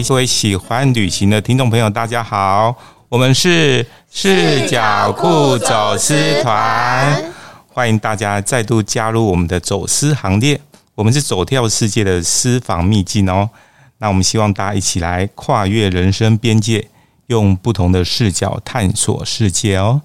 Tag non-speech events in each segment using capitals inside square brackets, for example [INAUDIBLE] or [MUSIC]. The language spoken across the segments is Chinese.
各位喜欢旅行的听众朋友，大家好，我们是视角酷走私团，欢迎大家再度加入我们的走私行列。我们是走跳世界的私房秘境哦。那我们希望大家一起来跨越人生边界，用不同的视角探索世界哦。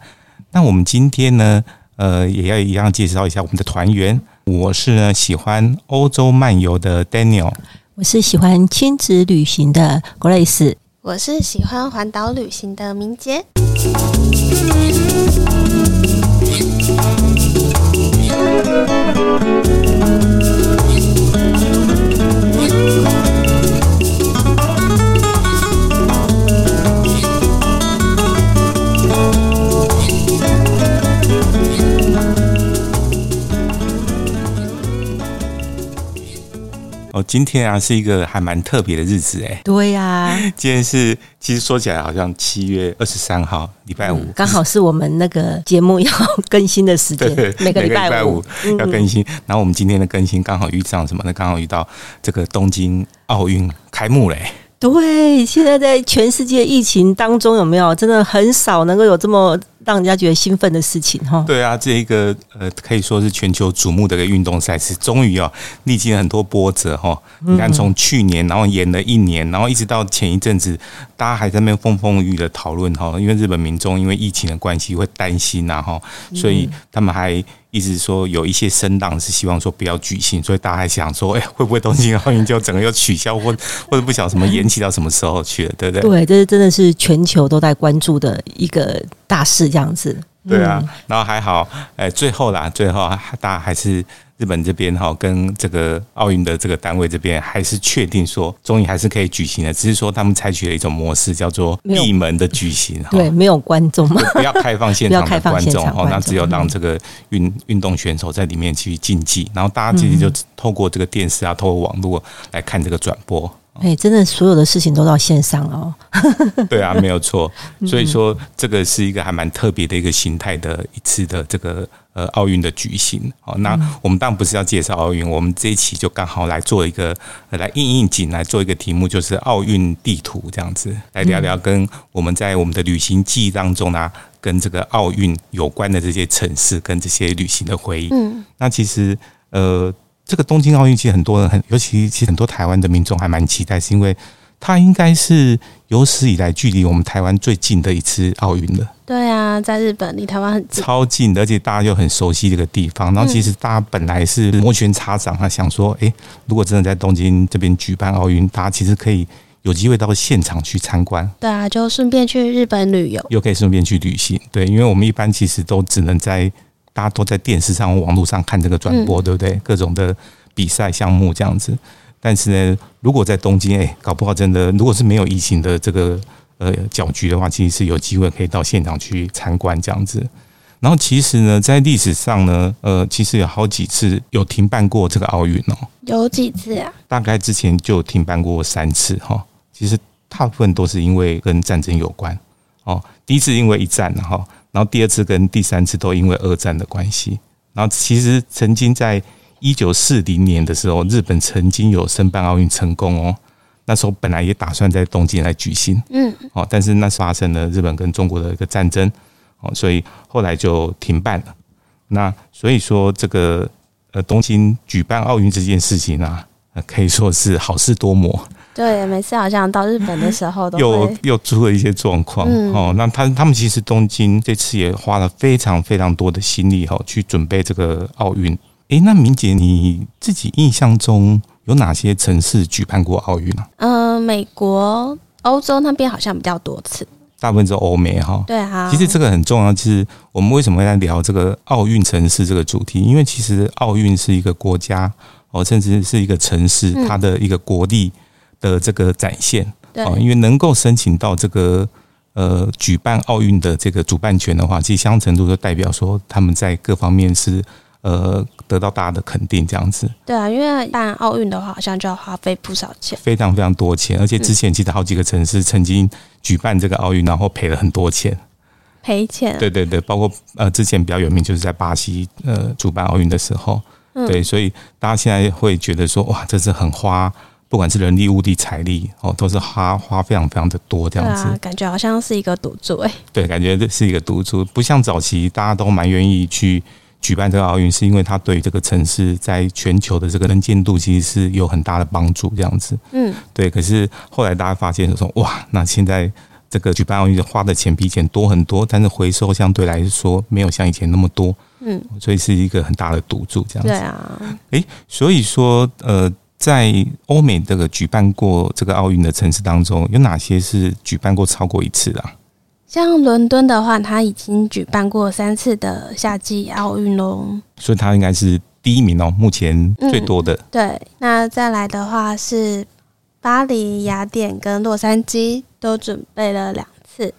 那我们今天呢，呃，也要一样介绍一下我们的团员。我是呢喜欢欧洲漫游的 Daniel，我是喜欢亲子旅行的 Grace，我是喜欢环岛旅行的明杰。哦，今天啊是一个还蛮特别的日子哎。对呀、啊，[LAUGHS] 今天是其实说起来好像七月二十三号，礼拜五，刚、嗯、好是我们那个节目要更新的时间。[LAUGHS] 每个礼拜五要更新。然后我们今天的更新刚好遇上什么呢？刚好遇到这个东京奥运开幕嘞。对，现在在全世界疫情当中，有没有真的很少能够有这么让人家觉得兴奋的事情哈？对啊，这一个呃，可以说是全球瞩目的一个运动赛事，终于哦，历经了很多波折哈。你看，从去年然后延了一年，然后一直到前一阵子，大家还在那边风风雨雨的讨论哈，因为日本民众因为疫情的关系会担心呐哈，所以他们还。意思是说，有一些声浪是希望说不要举行，所以大家还想说，哎，会不会东京奥运就整个又取消，或 [LAUGHS] 或者不晓得什么延期到什么时候去了，对不对？对，这是真的是全球都在关注的一个大事，这样子。对啊，然后还好，哎，最后啦，最后大家还是。日本这边哈，跟这个奥运的这个单位这边还是确定说，终于还是可以举行的，只是说他们采取了一种模式，叫做闭门的举行。对，没有观众嘛，不要开放现场的 [LAUGHS] 观众哦，那只有让这个运运动选手在里面去竞技，然后大家其实就透过这个电视啊，透过网络来看这个转播。哎，真的，所有的事情都到线上了哦。[LAUGHS] 对啊，没有错。所以说，这个是一个还蛮特别的一个形态的一次的这个呃奥运的举行。好，那我们当然不是要介绍奥运，我们这一期就刚好来做一个来应应景来做一个题目，就是奥运地图这样子来聊聊跟我们在我们的旅行记忆当中呢，跟这个奥运有关的这些城市跟这些旅行的回忆。嗯，那其实呃。这个东京奥运其实很多人很，尤其其实很多台湾的民众还蛮期待，是因为它应该是有史以来距离我们台湾最近的一次奥运了。对啊，在日本离台湾很近，超近，而且大家又很熟悉这个地方。然后其实大家本来是摩拳擦掌啊，想说，哎，如果真的在东京这边举办奥运，大家其实可以有机会到现场去参观。对啊，就顺便去日本旅游，又可以顺便去旅行。对，因为我们一般其实都只能在。大家都在电视上、网络上看这个转播，对不对？各种的比赛项目这样子。但是呢，如果在东京，哎，搞不好真的，如果是没有疫情的这个呃搅局的话，其实是有机会可以到现场去参观这样子。然后，其实呢，在历史上呢，呃，其实有好几次有停办过这个奥运哦。有几次啊？大概之前就停办过三次哈。其实大部分都是因为跟战争有关哦。第一次因为一战哈。然后第二次跟第三次都因为二战的关系。然后其实曾经在一九四零年的时候，日本曾经有申办奥运成功哦。那时候本来也打算在东京来举行，嗯，哦，但是那时发生了日本跟中国的一个战争，哦，所以后来就停办了。那所以说这个呃东京举办奥运这件事情啊，可以说是好事多磨。对，每次好像到日本的时候都 [LAUGHS] 又又出了一些状况、嗯、哦。那他他们其实东京这次也花了非常非常多的心力哈，去准备这个奥运。诶，那明姐你自己印象中有哪些城市举办过奥运啊？嗯、呃，美国、欧洲那边好像比较多次，大部分是欧美哈。对哈。其实这个很重要，就是我们为什么会来聊这个奥运城市这个主题？因为其实奥运是一个国家哦，甚至是一个城市，它的一个国力。的这个展现，对，因为能够申请到这个呃举办奥运的这个主办权的话，其实相当程度就代表说他们在各方面是呃得到大家的肯定，这样子。对啊，因为办奥运的话，好像就要花费不少钱，非常非常多钱，而且之前其实好几个城市曾经举办这个奥运，然后赔了很多钱，赔钱。对对对，包括呃之前比较有名就是在巴西呃主办奥运的时候，对，所以大家现在会觉得说哇，这是很花。不管是人力、物力、财力，哦，都是花花非常非常的多这样子。啊、感觉好像是一个赌注哎。对，感觉这是一个赌注，不像早期大家都蛮愿意去举办这个奥运，是因为它对这个城市在全球的这个能见度其实是有很大的帮助这样子。嗯，对。可是后来大家发现说，哇，那现在这个举办奥运花的钱比以前多很多，但是回收相对来说没有像以前那么多。嗯，所以是一个很大的赌注这样子。对啊。诶，所以说呃。在欧美这个举办过这个奥运的城市当中，有哪些是举办过超过一次的啊？像伦敦的话，它已经举办过三次的夏季奥运喽。所以它应该是第一名哦，目前最多的。嗯，对，那再来的话是巴黎、雅典跟洛杉矶都准备了两次，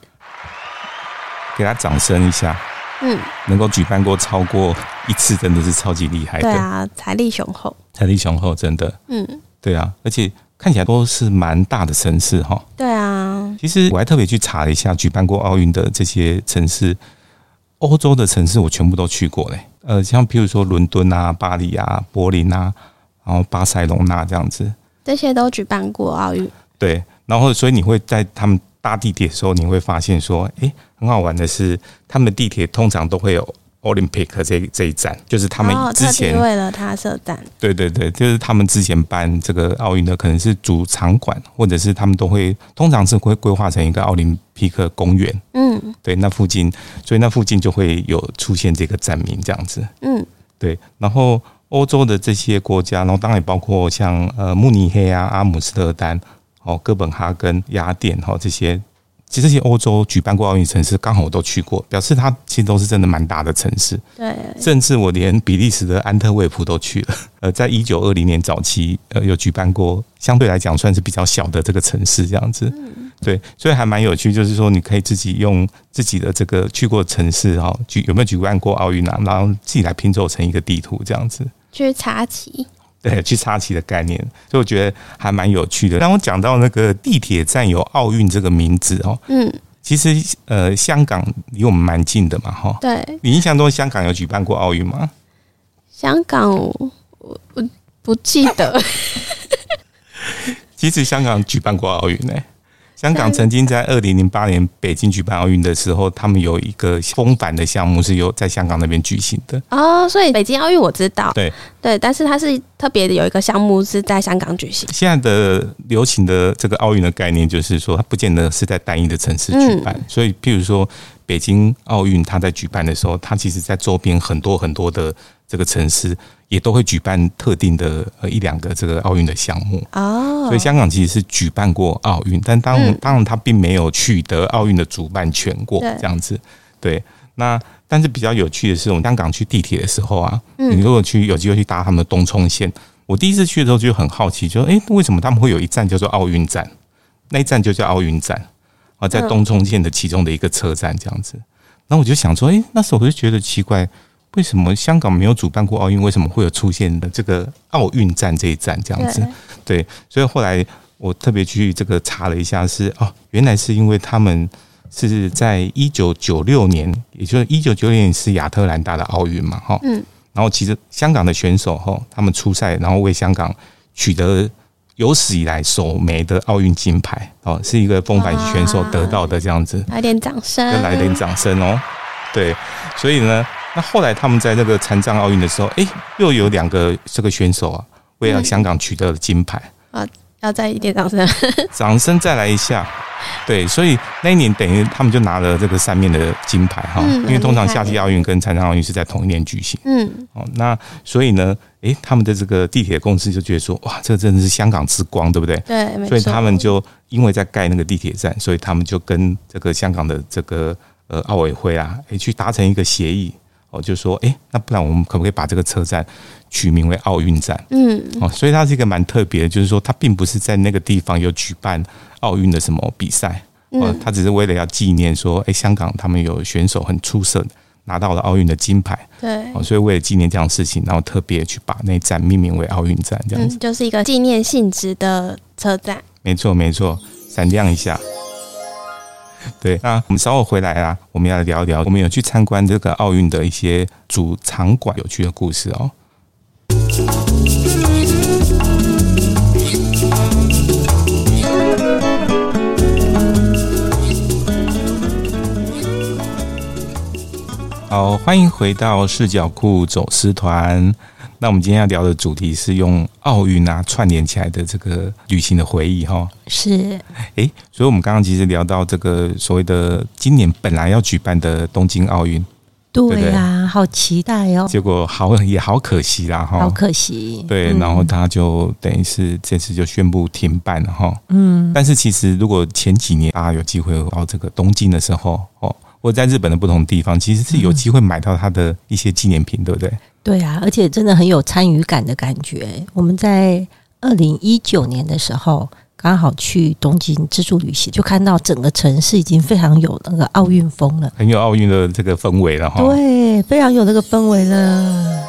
给他掌声一下。嗯，能够举办过超过一次，真的是超级厉害的。对啊，财力雄厚，财力雄厚，真的。嗯，对啊，而且看起来都是蛮大的城市哈。对啊，其实我还特别去查了一下举办过奥运的这些城市，欧洲的城市我全部都去过嘞。呃，像譬如说伦敦啊、巴黎啊、柏林啊，然后巴塞隆纳这样子，这些都举办过奥运。对，然后所以你会在他们。搭地铁的时候，你会发现说，哎、欸，很好玩的是，他们的地铁通常都会有 Olympic 这这一站，就是他们之前、哦、为了他设站。对对对，就是他们之前办这个奥运的，可能是主场馆，或者是他们都会通常是会规划成一个奥林匹克公园。嗯，对，那附近，所以那附近就会有出现这个站名这样子。嗯，对。然后欧洲的这些国家，然后当然也包括像呃慕尼黑啊、阿姆斯特丹。哦，哥本哈根、雅典哈这些，其实这些欧洲举办过奥运城市，刚好我都去过，表示它其实都是真的蛮大的城市。对，甚至我连比利时的安特卫普都去了。呃，在一九二零年早期，呃，有举办过，相对来讲算是比较小的这个城市，这样子。对，所以还蛮有趣，就是说你可以自己用自己的这个去过城市哈，举有没有举办过奥运啊，然后自己来拼凑成一个地图，这样子去插旗。对，去插旗的概念，所以我觉得还蛮有趣的。当我讲到那个地铁站有奥运这个名字哦，嗯，其实呃，香港离我们蛮近的嘛，哈。对，你印象中香港有举办过奥运吗？香港，我我不记得。[LAUGHS] 其实香港举办过奥运呢。香港曾经在二零零八年北京举办奥运的时候，他们有一个风帆的项目是由在香港那边举行的。哦，所以北京奥运我知道，对。对，但是它是特别的有一个项目是在香港举行。现在的流行的这个奥运的概念就是说，它不见得是在单一的城市举办，所以譬如说北京奥运，它在举办的时候，它其实在周边很多很多的这个城市。也都会举办特定的呃一两个这个奥运的项目哦，所以香港其实是举办过奥运，但当当然它并没有取得奥运的主办权过这样子。对，那但是比较有趣的是，我们香港去地铁的时候啊，你如果去有机会去搭他们的东涌线，我第一次去的时候就很好奇，就说诶，为什么他们会有一站叫做奥运站？那一站就叫奥运站啊，在东涌线的其中的一个车站这样子。然后我就想说，诶，那时候我就觉得奇怪。为什么香港没有主办过奥运？为什么会有出现的这个奥运站这一站这样子？对，所以后来我特别去这个查了一下是，是哦，原来是因为他们是在一九九六年，也就是一九九六年是亚特兰大的奥运嘛，哈，嗯，然后其实香港的选手哈，他们出赛，然后为香港取得有史以来首枚的奥运金牌，哦，是一个风帆选手得到的这样子，来点掌声，要来点掌声哦，对，所以呢。那后来他们在那个残障奥运的时候，哎，又有两个这个选手啊，为了香港取得了金牌。啊，要再一点掌声，[LAUGHS] 掌声再来一下，对，所以那一年等于他们就拿了这个三面的金牌哈，因为通常夏季奥运跟残障奥运是在同一年举行，嗯，哦，那所以呢，哎，他们的这个地铁公司就觉得说，哇，这个真的是香港之光，对不对？对，所以他们就因为在盖那个地铁站，所以他们就跟这个香港的这个呃奥委会啊，诶，去达成一个协议。哦，就说，哎，那不然我们可不可以把这个车站取名为奥运站？嗯，哦，所以它是一个蛮特别的，就是说它并不是在那个地方有举办奥运的什么比赛，哦，它只是为了要纪念说，哎，香港他们有选手很出色的，拿到了奥运的金牌，对，哦，所以为了纪念这样的事情，然后特别去把那站命名为奥运站，这样子，就是一个纪念性质的车站。没错，没错，闪亮一下。[LAUGHS] 对那我们稍后回来啊我们要聊一聊我们有去参观这个奥运的一些主场馆有趣的故事哦。好欢迎回到视角库走私团。那我们今天要聊的主题是用奥运啊串联起来的这个旅行的回忆哈。是，哎，所以我们刚刚其实聊到这个所谓的今年本来要举办的东京奥运，对呀、啊，好期待哦。结果好也好可惜啦哈，好可惜。对，然后他就等于是这次就宣布停办了哈。嗯，但是其实如果前几年大家有机会到这个东京的时候哦。或在日本的不同地方，其实是有机会买到它的一些纪念品，对不对？对啊，而且真的很有参与感的感觉。我们在二零一九年的时候，刚好去东京自助旅行，就看到整个城市已经非常有那个奥运风了，很有奥运的这个氛围了哈。对，非常有那个氛围了。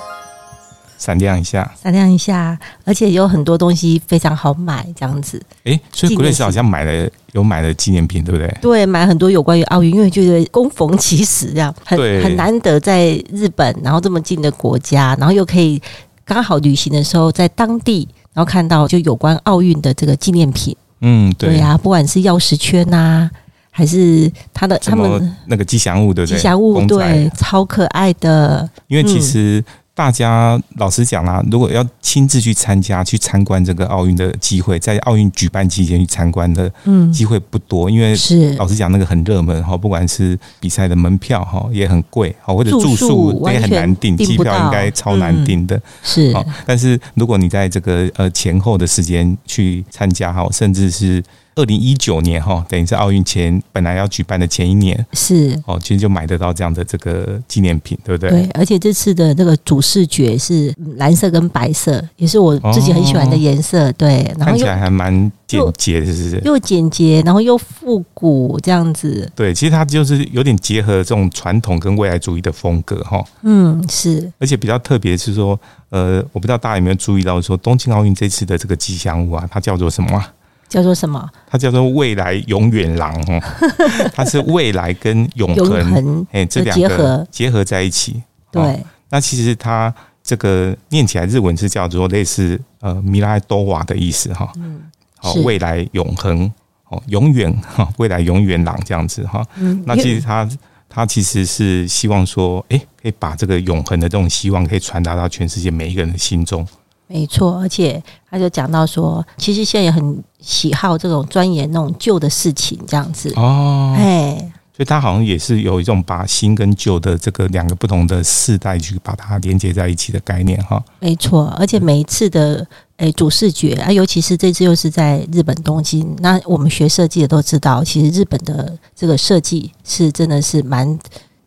闪亮一下，闪亮一下，而且有很多东西非常好买，这样子。哎、欸，所以 Grace 好像买了有买了纪念品，对不对？对，买很多有关于奥运，因为觉得供逢其时，这样很很难得在日本，然后这么近的国家，然后又可以刚好旅行的时候在当地，然后看到就有关奥运的这个纪念品。嗯，对呀、啊，不管是钥匙圈呐、啊，还是他的他们那个吉祥物，对不对？吉祥物对，超可爱的。因为其实、嗯。大家老实讲啦，如果要亲自去参加、去参观这个奥运的机会，在奥运举办期间去参观的机会不多，因为是老实讲，那个很热门哈，不管是比赛的门票哈也很贵哈，或者住宿也很难订，机票应该超难订的。是，但是如果你在这个呃前后的时间去参加哈，甚至是。二零一九年哈，等于是奥运前本来要举办的前一年，是哦，其实就买得到这样的这个纪念品，对不对？对，而且这次的那个主视觉是蓝色跟白色，也是我自己很喜欢的颜色。对，然后看起来还蛮简洁，是不是？又简洁，然后又复古这样子。对，其实它就是有点结合这种传统跟未来主义的风格哈。嗯，是。而且比较特别是说，呃，我不知道大家有没有注意到，说东京奥运这次的这个吉祥物啊，它叫做什么啊？叫做什么？它叫做未来永远郎哦，[LAUGHS] 它是未来跟永恒哎这两个结合在一起。对，那其实它这个念起来日文是叫做类似呃米拉多瓦的意思哈。嗯，好，未来永恒哦，永远 [LAUGHS] 哈，未来永远郎这样子哈。嗯，那其实它它其实是希望说，哎，可以把这个永恒的这种希望可以传达到全世界每一个人的心中。没错，而且他就讲到说，其实现在也很喜好这种钻研那种旧的事情，这样子哦，哎，所以他好像也是有一种把新跟旧的这个两个不同的世代去把它连接在一起的概念哈。没错，而且每一次的诶主视觉啊，尤其是这次又是在日本东京，那我们学设计的都知道，其实日本的这个设计是真的是蛮。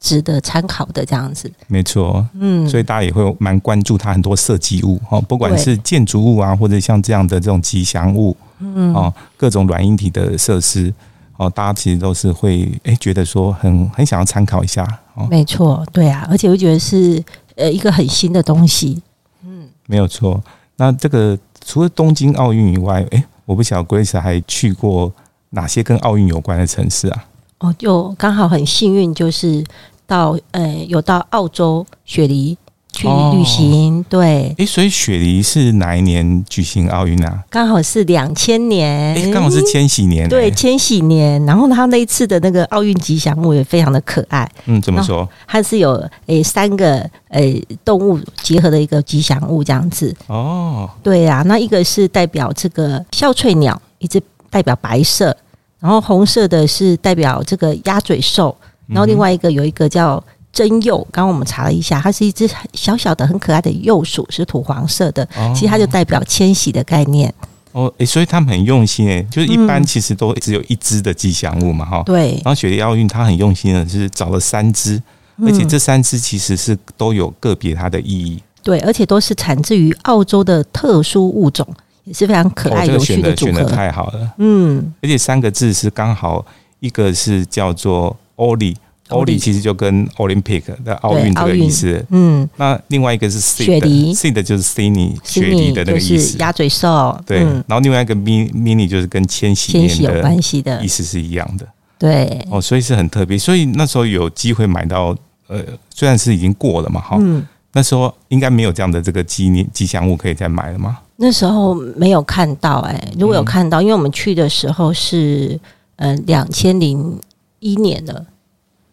值得参考的这样子，没错，嗯，所以大家也会蛮关注它很多设计物哦，不管是建筑物啊，或者像这样的这种吉祥物，嗯，哦，各种软硬体的设施，哦，大家其实都是会诶觉得说很很想要参考一下，哦，没错，对啊，而且我觉得是呃一个很新的东西，嗯，没有错。那这个除了东京奥运以外，诶，我不晓得 Grace 还去过哪些跟奥运有关的城市啊？哦，就刚好很幸运，就是。到呃，有到澳洲雪梨去旅行，哦、对，哎，所以雪梨是哪一年举行奥运啊？刚好是两千年，哎，刚好是千禧年，对，千禧年。然后他那一次的那个奥运吉祥物也非常的可爱，嗯，怎么说？它是有诶三个诶动物结合的一个吉祥物这样子。哦，对呀、啊，那一个是代表这个笑翠鸟，一只代表白色，然后红色的是代表这个鸭嘴兽。然后另外一个有一个叫真幼，刚刚我们查了一下，它是一只小小的、很可爱的幼鼠，是土黄色的。其实它就代表迁徙的概念。哦，诶，所以他们很用心诶，就是一般其实都只有一只的吉祥物嘛，哈。对。然后雪梨奥运它很用心的，就是找了三只，而且这三只其实是都有个别它的意义。对，而且都是产自于澳洲的特殊物种，也是非常可爱有趣的组合。选的太好了，嗯。而且三个字是刚好，一个是叫做。奥利，奥利其实就跟 Olympic 的奥运这个意思。嗯，那另外一个是雪梨，Sid 就是 Sydney 雪梨的那个意思，鸭嘴兽。对，然后另外一个 Mini 就是跟千禧年有关系的意思是一样的。对，哦，所以是很特别。所以那时候有机会买到，呃，虽然是已经过了嘛，哈，嗯那时候应该没有这样的这个纪念吉祥物可以再买了吗？那时候没有看到，哎，如果有看到，因为我们去的时候是，呃，两千零一年了，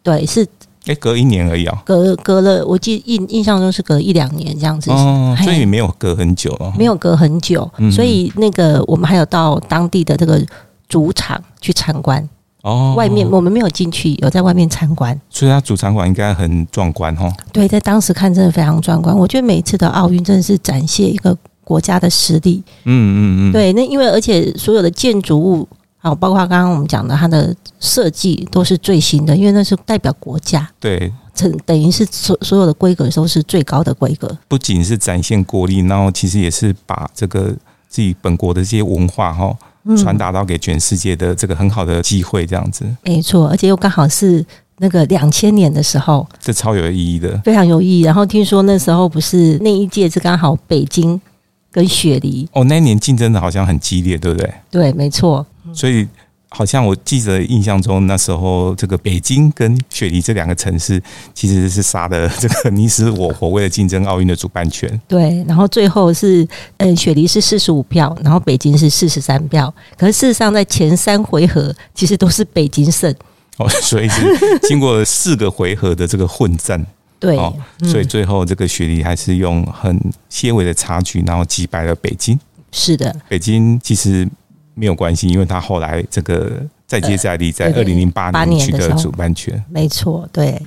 对，是哎，隔一年而已哦，隔隔了，我记印印象中是隔一两年这样子，哦，所以没有隔很久哦，没有隔很久，所以那个我们还有到当地的这个主场去参观。哦，外面我们没有进去，有在外面参观，所以它主场馆应该很壮观哦。对，在当时看真的非常壮观，我觉得每一次的奥运真的是展现一个国家的实力，嗯嗯嗯，对，那因为而且所有的建筑物。好，包括刚刚我们讲的，它的设计都是最新的，因为那是代表国家。对，等等于是所所有的规格都是最高的规格。不仅是展现国力，然后其实也是把这个自己本国的这些文化哈传达到给全世界的这个很好的机会，这样子。没错，而且又刚好是那个两千年的时候，这超有意义的，非常有意义。然后听说那时候不是那一届是刚好北京跟雪梨哦，那一年竞争的好像很激烈，对不对？对，没错。所以，好像我记得印象中，那时候这个北京跟雪梨这两个城市其实是杀的这个你死我活，为了竞争奥运的主办权。对，然后最后是，呃，雪梨是四十五票，然后北京是四十三票。可是事实上，在前三回合其实都是北京胜。哦，所以是经过了四个回合的这个混战。[LAUGHS] 对，所以最后这个雪梨还是用很些微的差距，然后击败了北京。是的，北京其实。没有关系，因为他后来这个再接再厉，在二零零八年取得主办权。没错，对，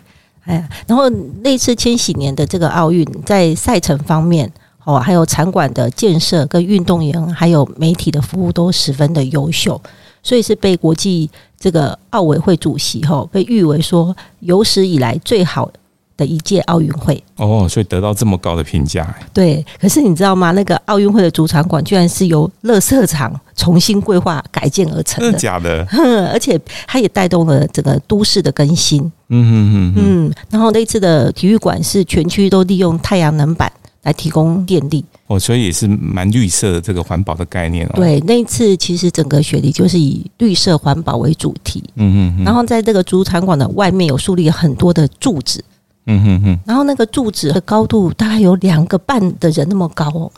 哎呀，然后那次千禧年的这个奥运，在赛程方面哦，还有场馆的建设、跟运动员还有媒体的服务都十分的优秀，所以是被国际这个奥委会主席吼被誉为说有史以来最好的一届奥运会哦，所以得到这么高的评价。对，可是你知道吗？那个奥运会的主场馆居然是由乐色场重新规划改建而成的，真的假的？而且它也带动了整个都市的更新。嗯嗯嗯嗯。然后那次的体育馆是全区都利用太阳能板来提供电力。哦，所以也是蛮绿色的这个环保的概念哦。对，那一次其实整个雪梨就是以绿色环保为主题。嗯嗯。然后在这个主场馆的外面有树立很多的柱子。嗯哼哼，然后那个柱子的高度大概有两个半的人那么高哦，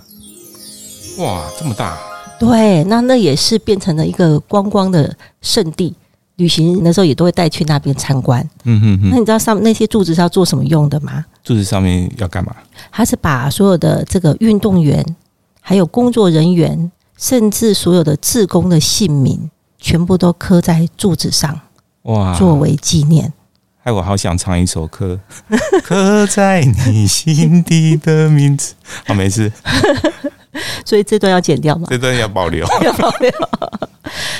哇，这么大！对，那那也是变成了一个观光的圣地，旅行的时候也都会带去那边参观。嗯哼哼，那你知道上那些柱子是要做什么用的吗？柱子上面要干嘛？它是把所有的这个运动员、还有工作人员，甚至所有的志工的姓名，全部都刻在柱子上，哇，作为纪念。哎，我好想唱一首歌，[LAUGHS] 刻在你心底的名字。[LAUGHS] 好，没事。[LAUGHS] 所以这段要剪掉吗？这段要保留。要保留。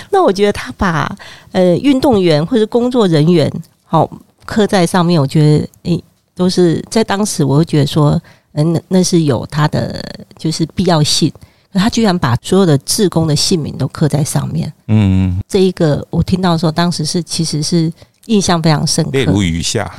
那我觉得他把呃运动员或者工作人员好刻在上面，我觉得诶、欸、都是在当时，我会觉得说，嗯，那那是有他的就是必要性。他居然把所有的志工的姓名都刻在上面。嗯，这一个我听到的时候，当时是其实是。印象非常深刻，泪如雨下，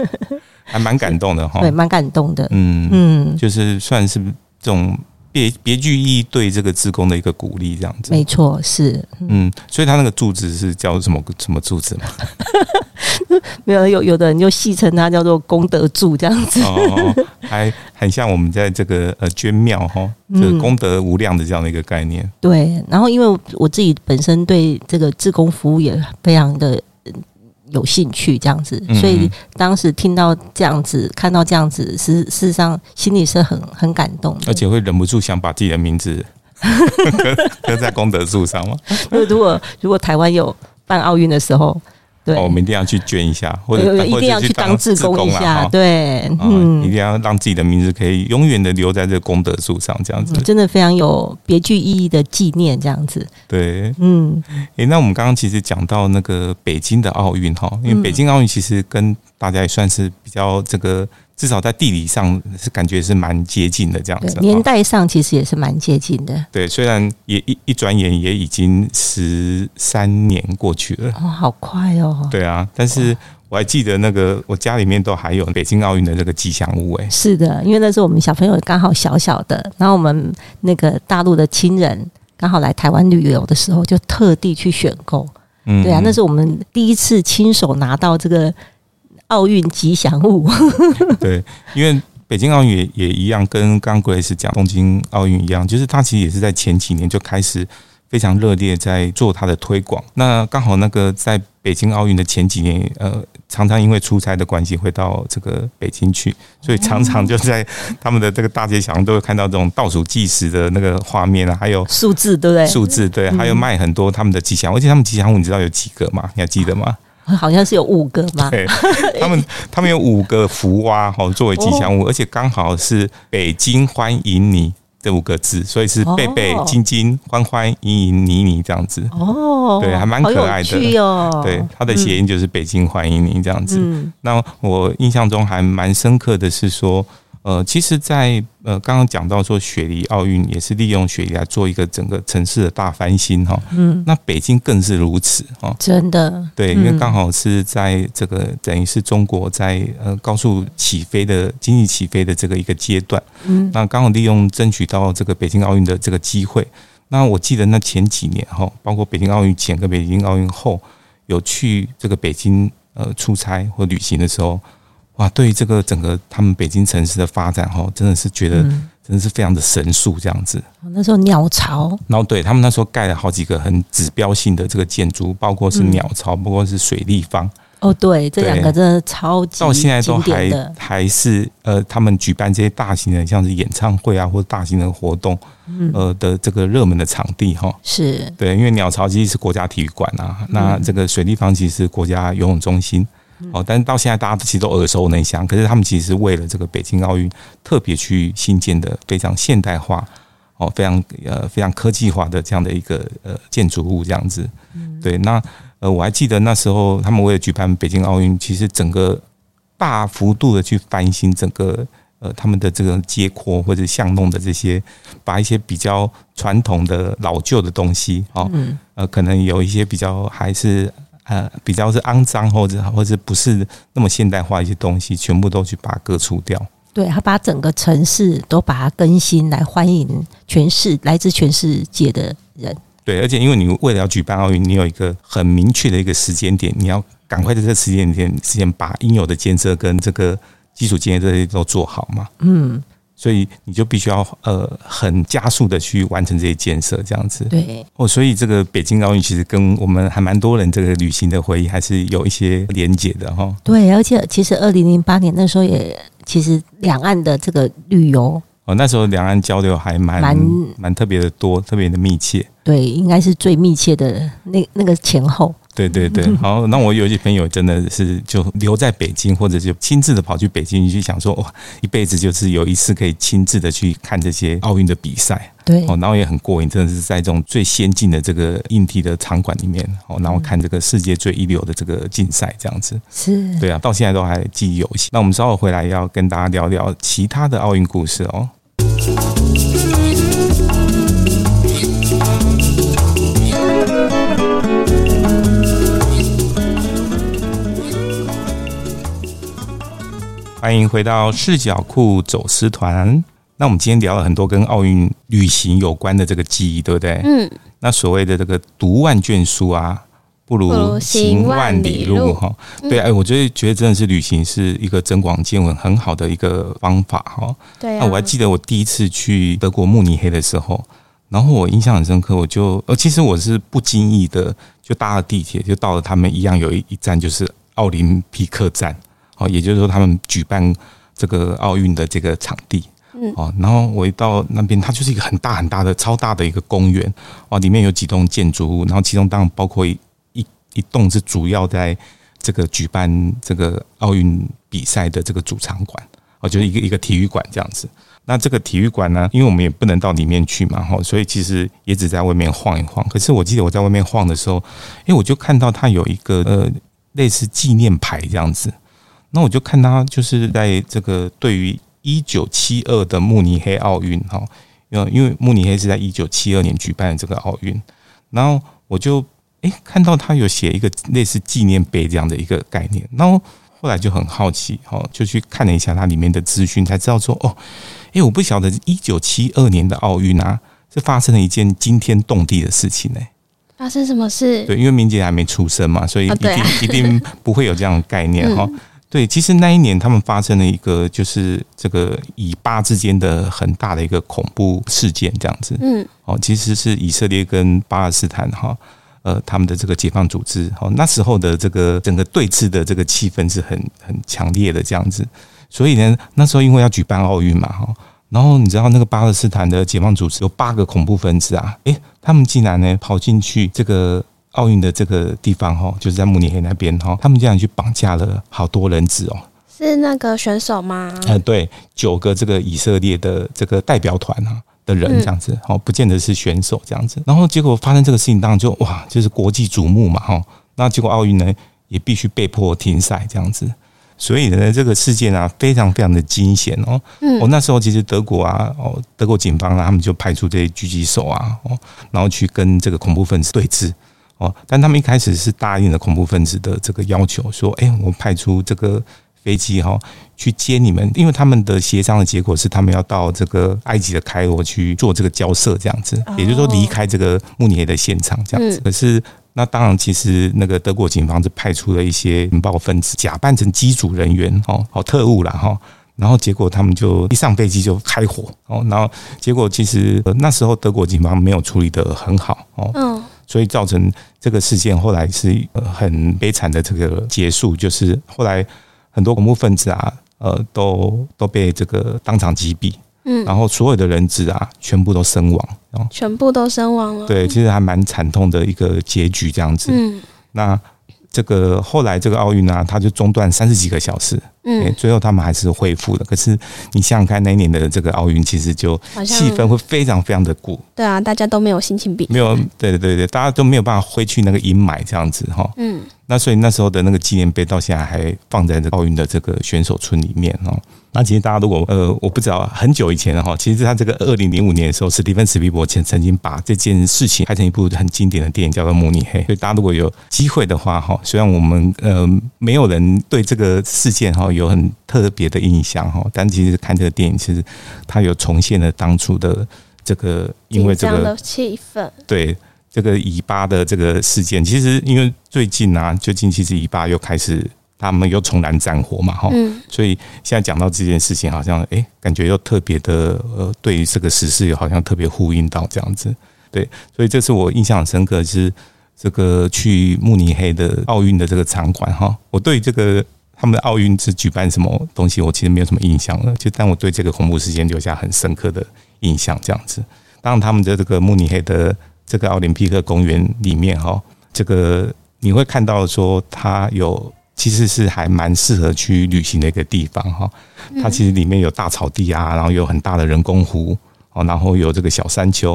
[LAUGHS] 还蛮感动的哈。对，蛮感动的。嗯嗯，就是算是这种别别具意义对这个职工的一个鼓励，这样子。没错，是。嗯，所以他那个柱子是叫什么什么柱子吗？[LAUGHS] 没有，有有的人就戏称它叫做功德柱这样子。哦，还很像我们在这个呃捐庙哈，这个功德无量的这样的一个概念。对，然后因为我自己本身对这个志工服务也非常的。有兴趣这样子，所以当时听到这样子，看到这样子，事事实上心里是很很感动的，而且会忍不住想把自己的名字 [LAUGHS] 刻刻在功德树上吗？如果如果台湾有办奥运的时候。我们一定要去捐一下，或者一定要去当志工一下，对，嗯，一定要让自己的名字可以永远的留在这个功德树上，这样子，真的非常有别具意义的纪念，这样子。对，嗯，诶，那我们刚刚其实讲到那个北京的奥运哈，因为北京奥运其实跟大家也算是比较这个。至少在地理上是感觉是蛮接近的这样子，年代上其实也是蛮接近的。对，虽然也一一转眼也已经十三年过去了，哦，好快哦。对啊，但是我还记得那个我家里面都还有北京奥运的这个吉祥物哎。是的，因为那时候我们小朋友刚好小小的，然后我们那个大陆的亲人刚好来台湾旅游的时候，就特地去选购。嗯，对啊，那是我们第一次亲手拿到这个。奥运吉祥物，[LAUGHS] 对，因为北京奥运也也一样，跟刚刚 Grace 讲东京奥运一样，就是它其实也是在前几年就开始非常热烈在做它的推广。那刚好那个在北京奥运的前几年，呃，常常因为出差的关系会到这个北京去，所以常常就在他们的这个大街小巷都会看到这种倒数计时的那个画面啊，还有数字，对不对？数字对，还有卖很多他们的吉祥物，而且他们吉祥物你知道有几个吗？你还记得吗？好像是有五个嘛，对，他们 [LAUGHS] 他们有五个福娃哈，作为吉祥物，而且刚好是北京欢迎你这五个字，所以是贝贝、晶晶、欢欢、迎迎、你你这样子哦，对，还蛮可爱的哦。对，它的谐音就是北京欢迎你这样子。那我印象中还蛮深刻的是说。呃，其实在，在呃刚刚讲到说雪梨奥运也是利用雪梨来做一个整个城市的大翻新哈，嗯，那北京更是如此啊，真的，对，因为刚好是在这个等于是中国在呃高速起飞的经济起飞的这个一个阶段，嗯，那刚好利用争取到这个北京奥运的这个机会，那我记得那前几年哈，包括北京奥运前跟北京奥运后，有去这个北京呃出差或旅行的时候。哇，对于这个整个他们北京城市的发展，哈，真的是觉得真的是非常的神速这样子。那时候鸟巢，然后对他们那时候盖了好几个很指标性的这个建筑，包括是鸟巢，包括是水立方。哦，对，这两个真的超级到现在都还还是呃，他们举办这些大型的像是演唱会啊，或者大型的活动，呃的这个热门的场地哈。是对，因为鸟巢其实是国家体育馆啊，那这个水立方其实是国家游泳中心。哦，但是到现在大家其实都耳熟能详。可是他们其实是为了这个北京奥运特别去新建的非常现代化、哦，非常呃非常科技化的这样的一个呃建筑物这样子。对，那呃我还记得那时候他们为了举办北京奥运，其实整个大幅度的去翻新整个呃他们的这个街廓或者巷弄的这些，把一些比较传统的老旧的东西，哦，呃可能有一些比较还是。呃，比较是肮脏或者或者不是那么现代化一些东西，全部都去把它割除掉。对，他把整个城市都把它更新，来欢迎全市来自全世界的人。对，而且因为你为了要举办奥运，你有一个很明确的一个时间点，你要赶快在这个时间点之前把应有的建设跟这个基础建设这些都做好嘛。嗯。所以你就必须要呃很加速的去完成这些建设，这样子。对哦，所以这个北京奥运其实跟我们还蛮多人这个旅行的回忆还是有一些连结的哈。对，而且其实二零零八年那时候也其实两岸的这个旅游哦，那时候两岸交流还蛮蛮蛮特别的多，特别的密切。对，应该是最密切的那那个前后。对对对，好，那我有些朋友真的是就留在北京，或者就亲自的跑去北京去想说，哇，一辈子就是有一次可以亲自的去看这些奥运的比赛，对，哦，然后也很过瘾，真的是在这种最先进的这个硬体的场馆里面，哦，然后看这个世界最一流的这个竞赛，这样子。是，对啊，到现在都还记忆犹新。那我们稍后回来要跟大家聊聊其他的奥运故事哦。欢迎回到视角库走私团。那我们今天聊了很多跟奥运旅行有关的这个记忆，对不对？嗯。那所谓的这个读万卷书啊，不如行万里路哈。对，哎，我觉得觉得真的是旅行是一个增广见闻很好的一个方法哈。对。那我还记得我第一次去德国慕尼黑的时候，然后我印象很深刻，我就呃，其实我是不经意的就搭了地铁，就到了他们一样有一一站就是奥林匹克站。哦，也就是说，他们举办这个奥运的这个场地，嗯，哦，然后我一到那边，它就是一个很大很大的、超大的一个公园，哦，里面有几栋建筑物，然后其中当然包括一一一栋是主要在这个举办这个奥运比赛的这个主场馆，哦，就是一个一个体育馆这样子。那这个体育馆呢，因为我们也不能到里面去嘛，哈，所以其实也只在外面晃一晃。可是我记得我在外面晃的时候，哎，我就看到它有一个呃类似纪念牌这样子。那我就看他就是在这个对于一九七二的慕尼黑奥运哈，因为因为慕尼黑是在一九七二年举办的这个奥运，然后我就诶看到他有写一个类似纪念碑这样的一个概念，然后后来就很好奇哈，就去看了一下它里面的资讯，才知道说哦，诶我不晓得一九七二年的奥运啊，是发生了一件惊天动地的事情呢。发生什么事？对，因为明姐还没出生嘛，所以一定一定不会有这样的概念哈。[LAUGHS] 对，其实那一年他们发生了一个就是这个以巴之间的很大的一个恐怖事件，这样子。嗯，哦，其实是以色列跟巴勒斯坦哈，呃，他们的这个解放组织，哦，那时候的这个整个对峙的这个气氛是很很强烈的这样子。所以呢，那时候因为要举办奥运嘛，哈，然后你知道那个巴勒斯坦的解放组织有八个恐怖分子啊，诶，他们竟然呢跑进去这个。奥运的这个地方哈，就是在慕尼黑那边哈，他们这样去绑架了好多人质哦。是那个选手吗？呃，对，九个这个以色列的这个代表团啊的人这样子，哦，不见得是选手这样子。然后结果发生这个事情，当然就哇，就是国际瞩目嘛哈。那结果奥运呢也必须被迫停赛这样子。所以呢，这个事件啊非常非常的惊险哦。嗯，哦，那时候其实德国啊，哦，德国警方啊，他们就派出这些狙击手啊，哦，然后去跟这个恐怖分子对峙。哦，但他们一开始是答应了恐怖分子的这个要求，说：“哎，我派出这个飞机哈去接你们，因为他们的协商的结果是他们要到这个埃及的开罗去做这个交涉，这样子，也就是说离开这个慕尼黑的现场这样子。可是那当然，其实那个德国警方是派出了一些情报分子，假扮成机组人员哦，好特务啦哈，然后结果他们就一上飞机就开火哦，然后结果其实那时候德国警方没有处理得很好哦。”嗯。所以造成这个事件后来是很悲惨的这个结束，就是后来很多恐怖分子啊，呃，都都被这个当场击毙，嗯，然后所有的人质啊，全部都身亡，全部都身亡了。对，其实还蛮惨痛的一个结局，这样子。嗯，那。这个后来这个奥运呢，它就中断三十几个小时，嗯，最后他们还是恢复了。可是你想想看，那一年的这个奥运其实就气氛会非常非常的鼓，对啊，大家都没有心情比，没有，对对对对，大家都没有办法挥去那个阴霾这样子哈，嗯，那所以那时候的那个纪念碑到现在还放在这奥运的这个选手村里面哦。那其实大家如果呃，我不知道很久以前哈，其实他这个二零零五年的时候，史蒂芬史皮伯曾曾经把这件事情拍成一部很经典的电影，叫做《慕尼黑》。所以大家如果有机会的话哈，虽然我们呃没有人对这个事件哈有很特别的印象哈，但其实看这个电影，其实它有重现了当初的这个因为这个气氛，对这个以巴的这个事件，其实因为最近啊，最近其实以巴又开始。他们又重燃战火嘛，哈，所以现在讲到这件事情，好像哎，感觉又特别的呃，对于这个时事好像特别呼应到这样子，对，所以这是我印象很深刻，是这个去慕尼黑的奥运的这个场馆哈，我对这个他们的奥运是举办什么东西，我其实没有什么印象了，就但我对这个恐怖事件留下很深刻的印象，这样子。当然，他们的这个慕尼黑的这个奥林匹克公园里面哈，这个你会看到说它有。其实是还蛮适合去旅行的一个地方哈，它其实里面有大草地啊，然后有很大的人工湖哦，然后有这个小山丘，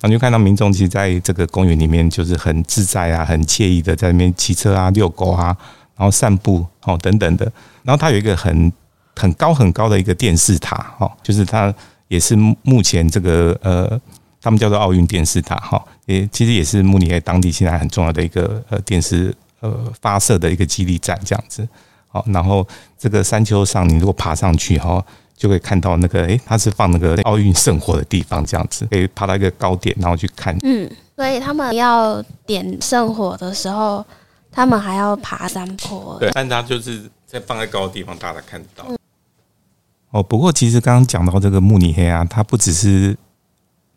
然后就看到民众其实在这个公园里面就是很自在啊，很惬意的在那边骑车啊、遛狗啊，然后散步哦等等的。然后它有一个很很高很高的一个电视塔哈，就是它也是目前这个呃，他们叫做奥运电视塔哈，也其实也是慕尼黑当地现在很重要的一个呃电视。呃，发射的一个基地站这样子，好，然后这个山丘上，你如果爬上去哈，就会看到那个，诶，它是放那个奥运圣火的地方，这样子可以爬到一个高点，然后去看。嗯，所以他们要点圣火的时候，他们还要爬山坡。对，但它就是在放在高的地方，大家看得到。哦，不过其实刚刚讲到这个慕尼黑啊，它不只是。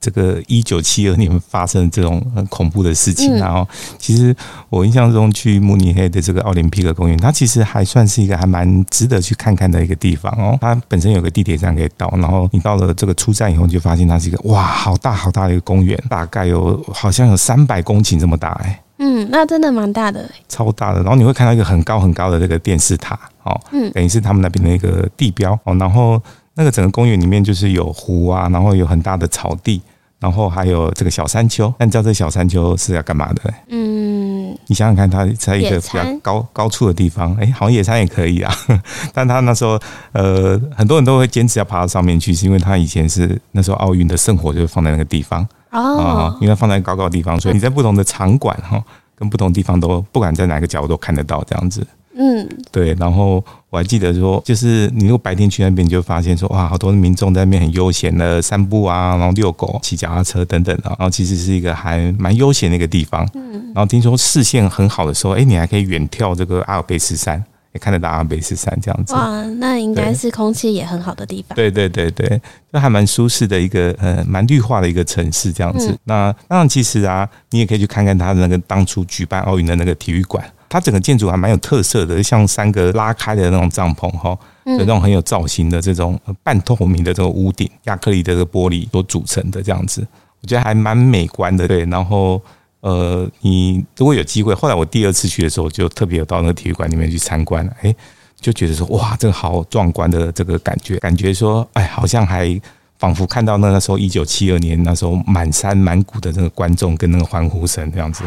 这个一九七二年发生这种很恐怖的事情，然后其实我印象中去慕尼黑的这个奥林匹克公园，它其实还算是一个还蛮值得去看看的一个地方哦。它本身有个地铁站可以到，然后你到了这个出站以后，就发现它是一个哇，好大好大的一个公园，大概有好像有三百公顷这么大哎。嗯，那真的蛮大的，超大的。然后你会看到一个很高很高的那个电视塔哦，嗯，等于是他们那边的一个地标哦。然后那个整个公园里面就是有湖啊，然后有很大的草地。然后还有这个小山丘，那你知道这小山丘是要干嘛的？嗯，你想想看，它在一个比较高高处的地方，哎，好像野餐也可以啊。[LAUGHS] 但他那时候，呃，很多人都会坚持要爬到上面去，是因为他以前是那时候奥运的圣火就是放在那个地方哦，因为放在高高的地方，所以你在不同的场馆哈，跟不同地方都不管在哪个角落都看得到这样子。嗯，对，然后我还记得说，就是你如果白天去那边，你就发现说，哇，好多民众在那边很悠闲的散步啊，然后遛狗、骑脚踏车等等的，然后其实是一个还蛮悠闲的一个地方。嗯，然后听说视线很好的时候，哎，你还可以远眺这个阿尔卑斯山，也看得到阿尔卑斯山这样子。哇，那应该是空气也很好的地方。对对对对，就还蛮舒适的一个呃蛮绿化的一个城市这样子。嗯、那当然其实啊，你也可以去看看它的那个当初举办奥运的那个体育馆，它整个建筑还蛮有特色的，像三个拉开的那种帐篷哈，有那种很有造型的这种半透明的这个屋顶，亚克力的这个玻璃所组成的这样子，我觉得还蛮美观的。对，然后。呃，你如果有机会，后来我第二次去的时候，就特别有到那个体育馆里面去参观了，哎，就觉得说，哇，这个好壮观的这个感觉，感觉说，哎，好像还仿佛看到那个时候一九七二年那时候满山满谷的那个观众跟那个欢呼声这样子，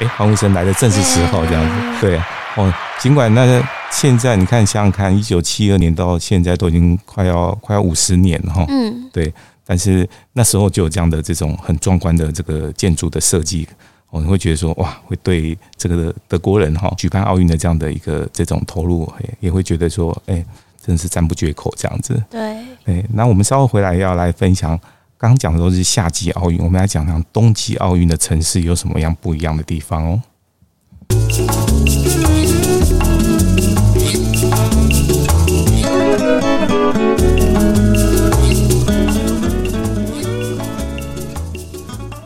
哎，欢呼声来的正是时候这样子，对，哦，尽管那个现在你看想想看，一九七二年到现在都已经快要快要五十年了哈，嗯，对。但是那时候就有这样的这种很壮观的这个建筑的设计，我们会觉得说哇，会对这个德国人哈举办奥运的这样的一个这种投入，也会觉得说，哎，真的是赞不绝口这样子。对，哎，那我们稍后回来要来分享，刚刚讲的都是夏季奥运，我们来讲讲冬季奥运的城市有什么样不一样的地方哦。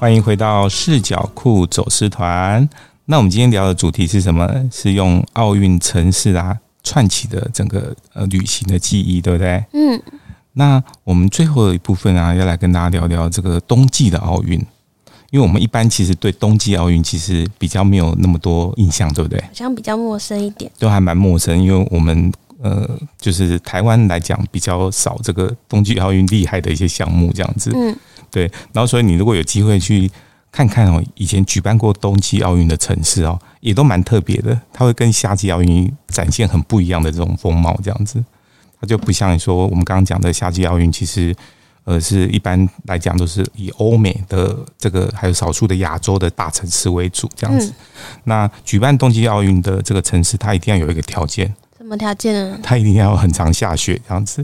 欢迎回到视角库走私团。那我们今天聊的主题是什么？是用奥运城市啊串起的整个呃旅行的记忆，对不对？嗯。那我们最后的一部分啊，要来跟大家聊聊这个冬季的奥运，因为我们一般其实对冬季奥运其实比较没有那么多印象，对不对？好像比较陌生一点，都还蛮陌生，因为我们呃，就是台湾来讲比较少这个冬季奥运厉害的一些项目这样子。嗯。对，然后所以你如果有机会去看看哦，以前举办过冬季奥运的城市哦，也都蛮特别的。它会跟夏季奥运展现很不一样的这种风貌，这样子，它就不像你说我们刚刚讲的夏季奥运，其实呃是一般来讲都是以欧美的这个还有少数的亚洲的大城市为主这样子。那举办冬季奥运的这个城市，它一定要有一个条件。什么条件呢？它一定要很常下雪这样子，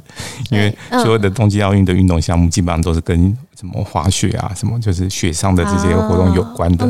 因为所有的冬季奥运的运动项目基本上都是跟什么滑雪啊，什么就是雪上的这些活动有关的。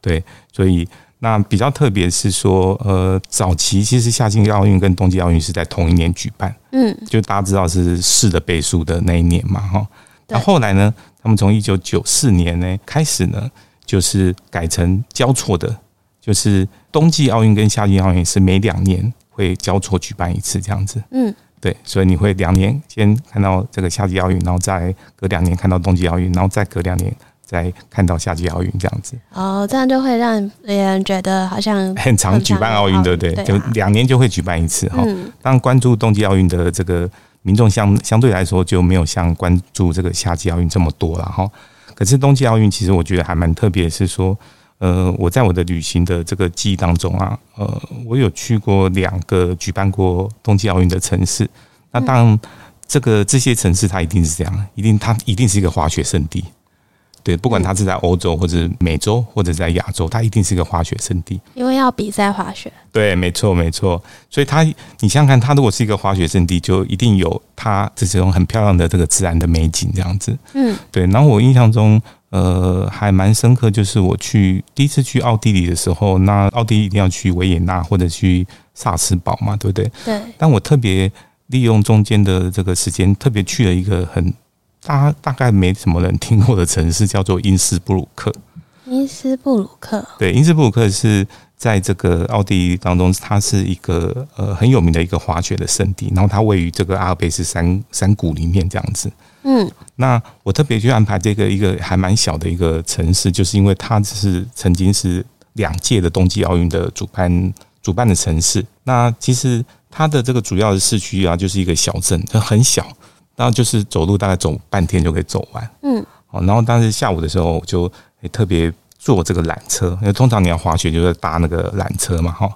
对，所以那比较特别是说，呃，早期其实夏季奥运跟冬季奥运是在同一年举办，嗯，就大家知道是四的倍数的那一年嘛，哈。那后来呢，他们从一九九四年呢开始呢，就是改成交错的，就是冬季奥运跟夏季奥运是每两年。会交错举办一次这样子，嗯，对，所以你会两年先看到这个夏季奥运，然后再隔两年看到冬季奥运，然后再隔两年再看到夏季奥运这样子。哦，这样就会让别人觉得好像很常举办奥运，对不对？就两年就会举办一次哈。当然，关注冬季奥运的这个民众相相对来说就没有像关注这个夏季奥运这么多了哈。可是冬季奥运其实我觉得还蛮特别，是说。呃，我在我的旅行的这个记忆当中啊，呃，我有去过两个举办过冬季奥运的城市。那当然，这个这些城市它一定是这样，一定它一定是一个滑雪圣地。对，不管它是在欧洲或者美洲或者在亚洲，它一定是一个滑雪圣地。因为要比赛滑雪。对，没错，没错。所以它，你想想看，它如果是一个滑雪圣地，就一定有它这种很漂亮的这个自然的美景这样子。嗯，对。然后我印象中。呃，还蛮深刻，就是我去第一次去奥地利的时候，那奥地利一定要去维也纳或者去萨斯堡嘛，对不对？对。但我特别利用中间的这个时间，特别去了一个很大大概没什么人听过的城市，叫做因斯布鲁克。因斯布鲁克。对，因斯布鲁克是在这个奥地利当中，它是一个呃很有名的一个滑雪的圣地，然后它位于这个阿尔卑斯山山谷里面这样子。嗯，那我特别去安排这个一个还蛮小的一个城市，就是因为它是曾经是两届的冬季奥运的主办主办的城市。那其实它的这个主要的市区啊，就是一个小镇，它很小，然后就是走路大概走半天就可以走完。嗯，哦，然后当时下午的时候，我就特别坐这个缆车，因为通常你要滑雪就是搭那个缆车嘛，哈，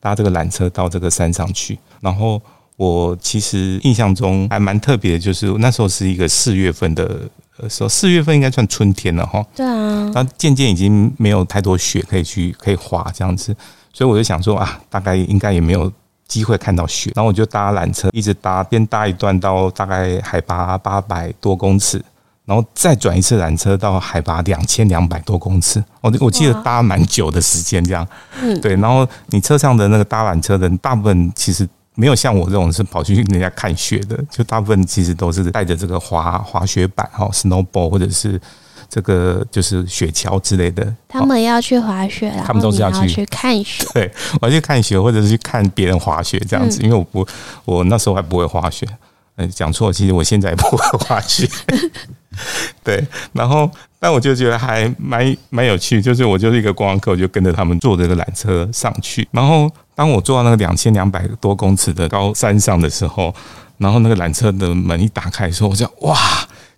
搭这个缆车到这个山上去，然后。我其实印象中还蛮特别的，就是那时候是一个四月份的时候，四月份应该算春天了哈。对啊。那渐渐已经没有太多雪可以去可以滑这样子，所以我就想说啊，大概应该也没有机会看到雪。然后我就搭缆车，一直搭，边搭一段到大概海拔八百多公尺，然后再转一次缆车到海拔两千两百多公尺，我我记得搭蛮久的时间，这样，嗯，对。然后你车上的那个搭缆车的人，大部分其实没有像我这种是跑去人家看雪的，就大部分其实都是带着这个滑滑雪板哈，snowball 或者是这个就是雪橇之类的。他们要去滑雪，他们都是要去，要去看雪。[LAUGHS] 对，我要去看雪，或者是去看别人滑雪这样子，因为我不，我那时候还不会滑雪。嗯，讲错，其实我现在也不会滑雪。[LAUGHS] [LAUGHS] 对，然后，但我就觉得还蛮蛮有趣，就是我就是一个观光客，我就跟着他们坐这个缆车上去。然后，当我坐到那个两千两百多公尺的高山上的时候，然后那个缆车的门一打开的时候，我就哇，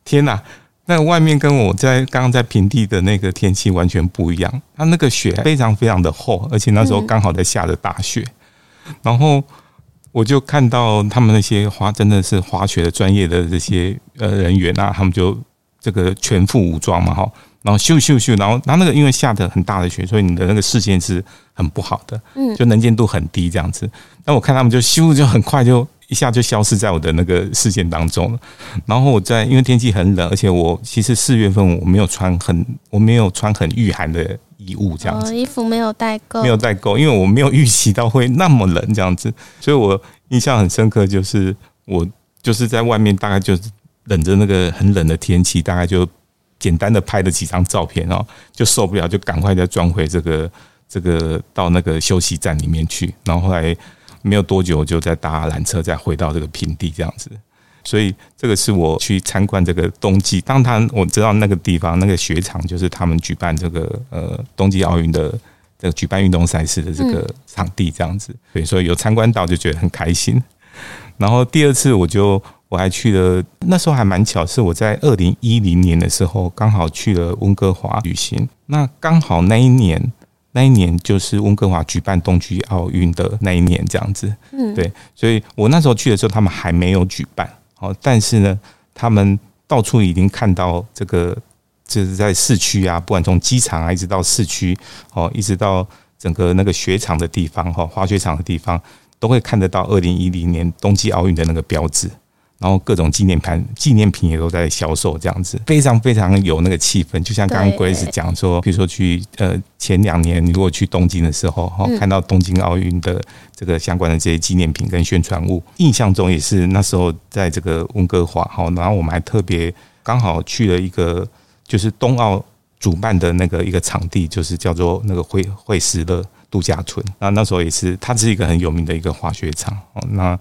天哪！那个外面跟我在刚刚在平地的那个天气完全不一样。它那个雪非常非常的厚，而且那时候刚好在下着大雪，然后。我就看到他们那些滑，真的是滑雪的专业的这些呃人员啊，他们就这个全副武装嘛，哈，然后咻咻咻，然后然后那个因为下的很大的雪，所以你的那个视线是很不好的，嗯，就能见度很低这样子。那我看他们就咻就很快就一下就消失在我的那个视线当中了。然后我在因为天气很冷，而且我其实四月份我没有穿很我没有穿很御寒的。衣物这样子，衣服没有带够，没有带够，因为我没有预期到会那么冷这样子，所以我印象很深刻，就是我就是在外面大概就是忍着那个很冷的天气，大概就简单的拍了几张照片哦，就受不了，就赶快再装回这个这个到那个休息站里面去，然后后来没有多久就再搭缆车再回到这个平地这样子。所以这个是我去参观这个冬季，当他我知道那个地方那个雪场就是他们举办这个呃冬季奥运的这个举办运动赛事的这个场地这样子，对，所以有参观到就觉得很开心。然后第二次我就我还去了，那时候还蛮巧，是我在二零一零年的时候刚好去了温哥华旅行，那刚好那一年那一年就是温哥华举办冬季奥运的那一年这样子，嗯，对，所以我那时候去的时候他们还没有举办。哦，但是呢，他们到处已经看到这个，就是在市区啊，不管从机场啊，一直到市区，哦，一直到整个那个雪场的地方，哈，滑雪场的地方，都会看得到二零一零年冬季奥运的那个标志。然后各种纪念盘、纪念品也都在销售，这样子非常非常有那个气氛。就像刚刚 Grace 讲说，比如说去呃前两年，你如果去东京的时候，哈，看到东京奥运的这个相关的这些纪念品跟宣传物，印象中也是那时候在这个温哥华，哈，然后我们还特别刚好去了一个就是冬奥主办的那个一个场地，就是叫做那个惠惠斯勒度假村。那那时候也是，它是一个很有名的一个滑雪场，哦，那。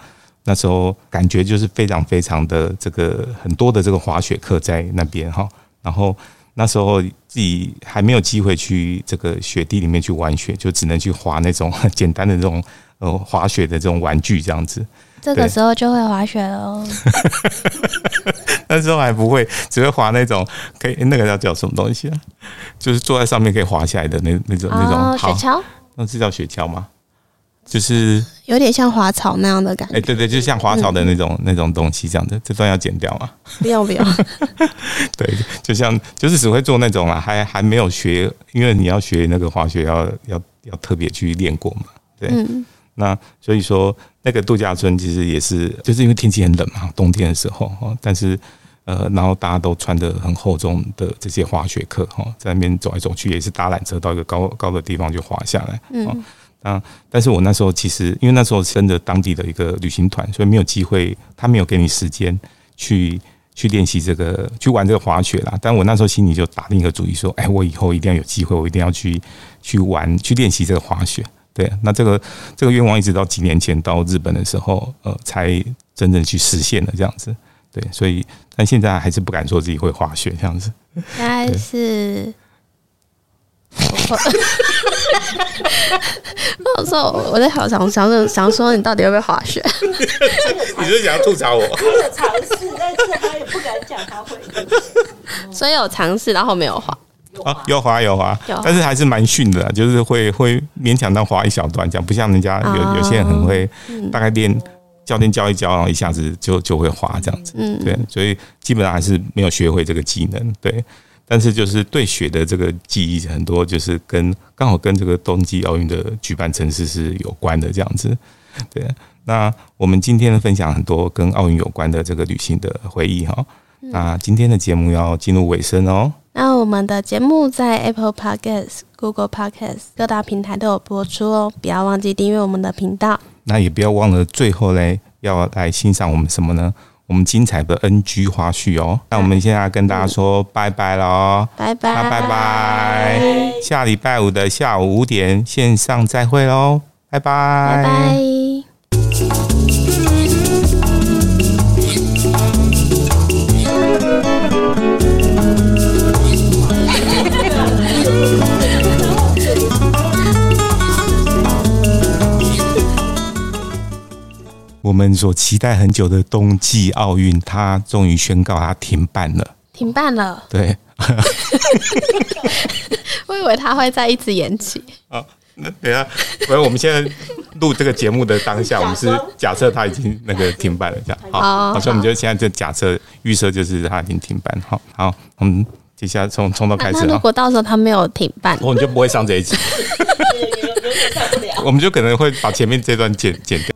那时候感觉就是非常非常的这个很多的这个滑雪课在那边哈，然后那时候自己还没有机会去这个雪地里面去玩雪，就只能去滑那种简单的这种呃滑雪的这种玩具这样子。这个时候就会滑雪了。[LAUGHS] 那时候还不会，只会滑那种可以那个叫叫什么东西啊？就是坐在上面可以滑下来的那那种那种雪橇，那是叫雪橇吗？就是有点像滑草那样的感觉，哎，对对，就像滑草的那种那种东西这样的，这段要剪掉吗？不要不要。[LAUGHS] 对，就像就是只会做那种啊，还还没有学，因为你要学那个滑雪要要要特别去练过嘛。对，那所以说那个度假村其实也是，就是因为天气很冷嘛，冬天的时候哈，但是呃，然后大家都穿的很厚重的这些滑雪客哈，在那边走来走去，也是搭缆车到一个高高的地方就滑下来，嗯。啊！但是我那时候其实，因为那时候是跟着当地的一个旅行团，所以没有机会，他没有给你时间去去练习这个，去玩这个滑雪啦。但我那时候心里就打定一个主意，说：“哎，我以后一定要有机会，我一定要去去玩，去练习这个滑雪。”对，那这个这个愿望一直到几年前到日本的时候，呃，才真正去实现了这样子。对，所以但现在还是不敢说自己会滑雪这样子。应该是。我说我在好想想想说，你到底会不会滑雪？[LAUGHS] 你是想要吐槽我？我有尝试，但是他也不敢讲他会。所以有尝试，然后没有滑。啊，有滑有滑，但是还是蛮逊的，就是会会勉强到滑一小段，这样不像人家有有些人很会，大概练教练教一教，然后一下子就就会滑这样子。嗯，对，所以基本上还是没有学会这个技能。对。但是就是对雪的这个记忆很多，就是跟刚好跟这个冬季奥运的举办城市是有关的这样子。对，那我们今天的分享很多跟奥运有关的这个旅行的回忆哈。那今天的节目要进入尾声哦。那我们的节目在 Apple Podcast、Google Podcast 各大平台都有播出哦，不要忘记订阅我们的频道。那也不要忘了，最后嘞要来欣赏我们什么呢？我们精彩的 NG 花絮哦。那我们现在跟大家说拜拜喽，拜拜，拜拜拜，下礼拜五的下午五点线上再会喽，拜拜，拜拜。们所期待很久的冬季奥运，它终于宣告它停办了。停办了？对。[LAUGHS] 我以为它会再一直延期。啊，那等下，不是我们现在录这个节目的当下，我们是假设它已经那个停办了，这样。好，好，所以我们就现在就假设预设就是它已经停办。好，好，我们接下来从从头开始。那如果到时候它没有停办，我们就不会上这一集。[LAUGHS] 我们就可能会把前面这段剪剪掉。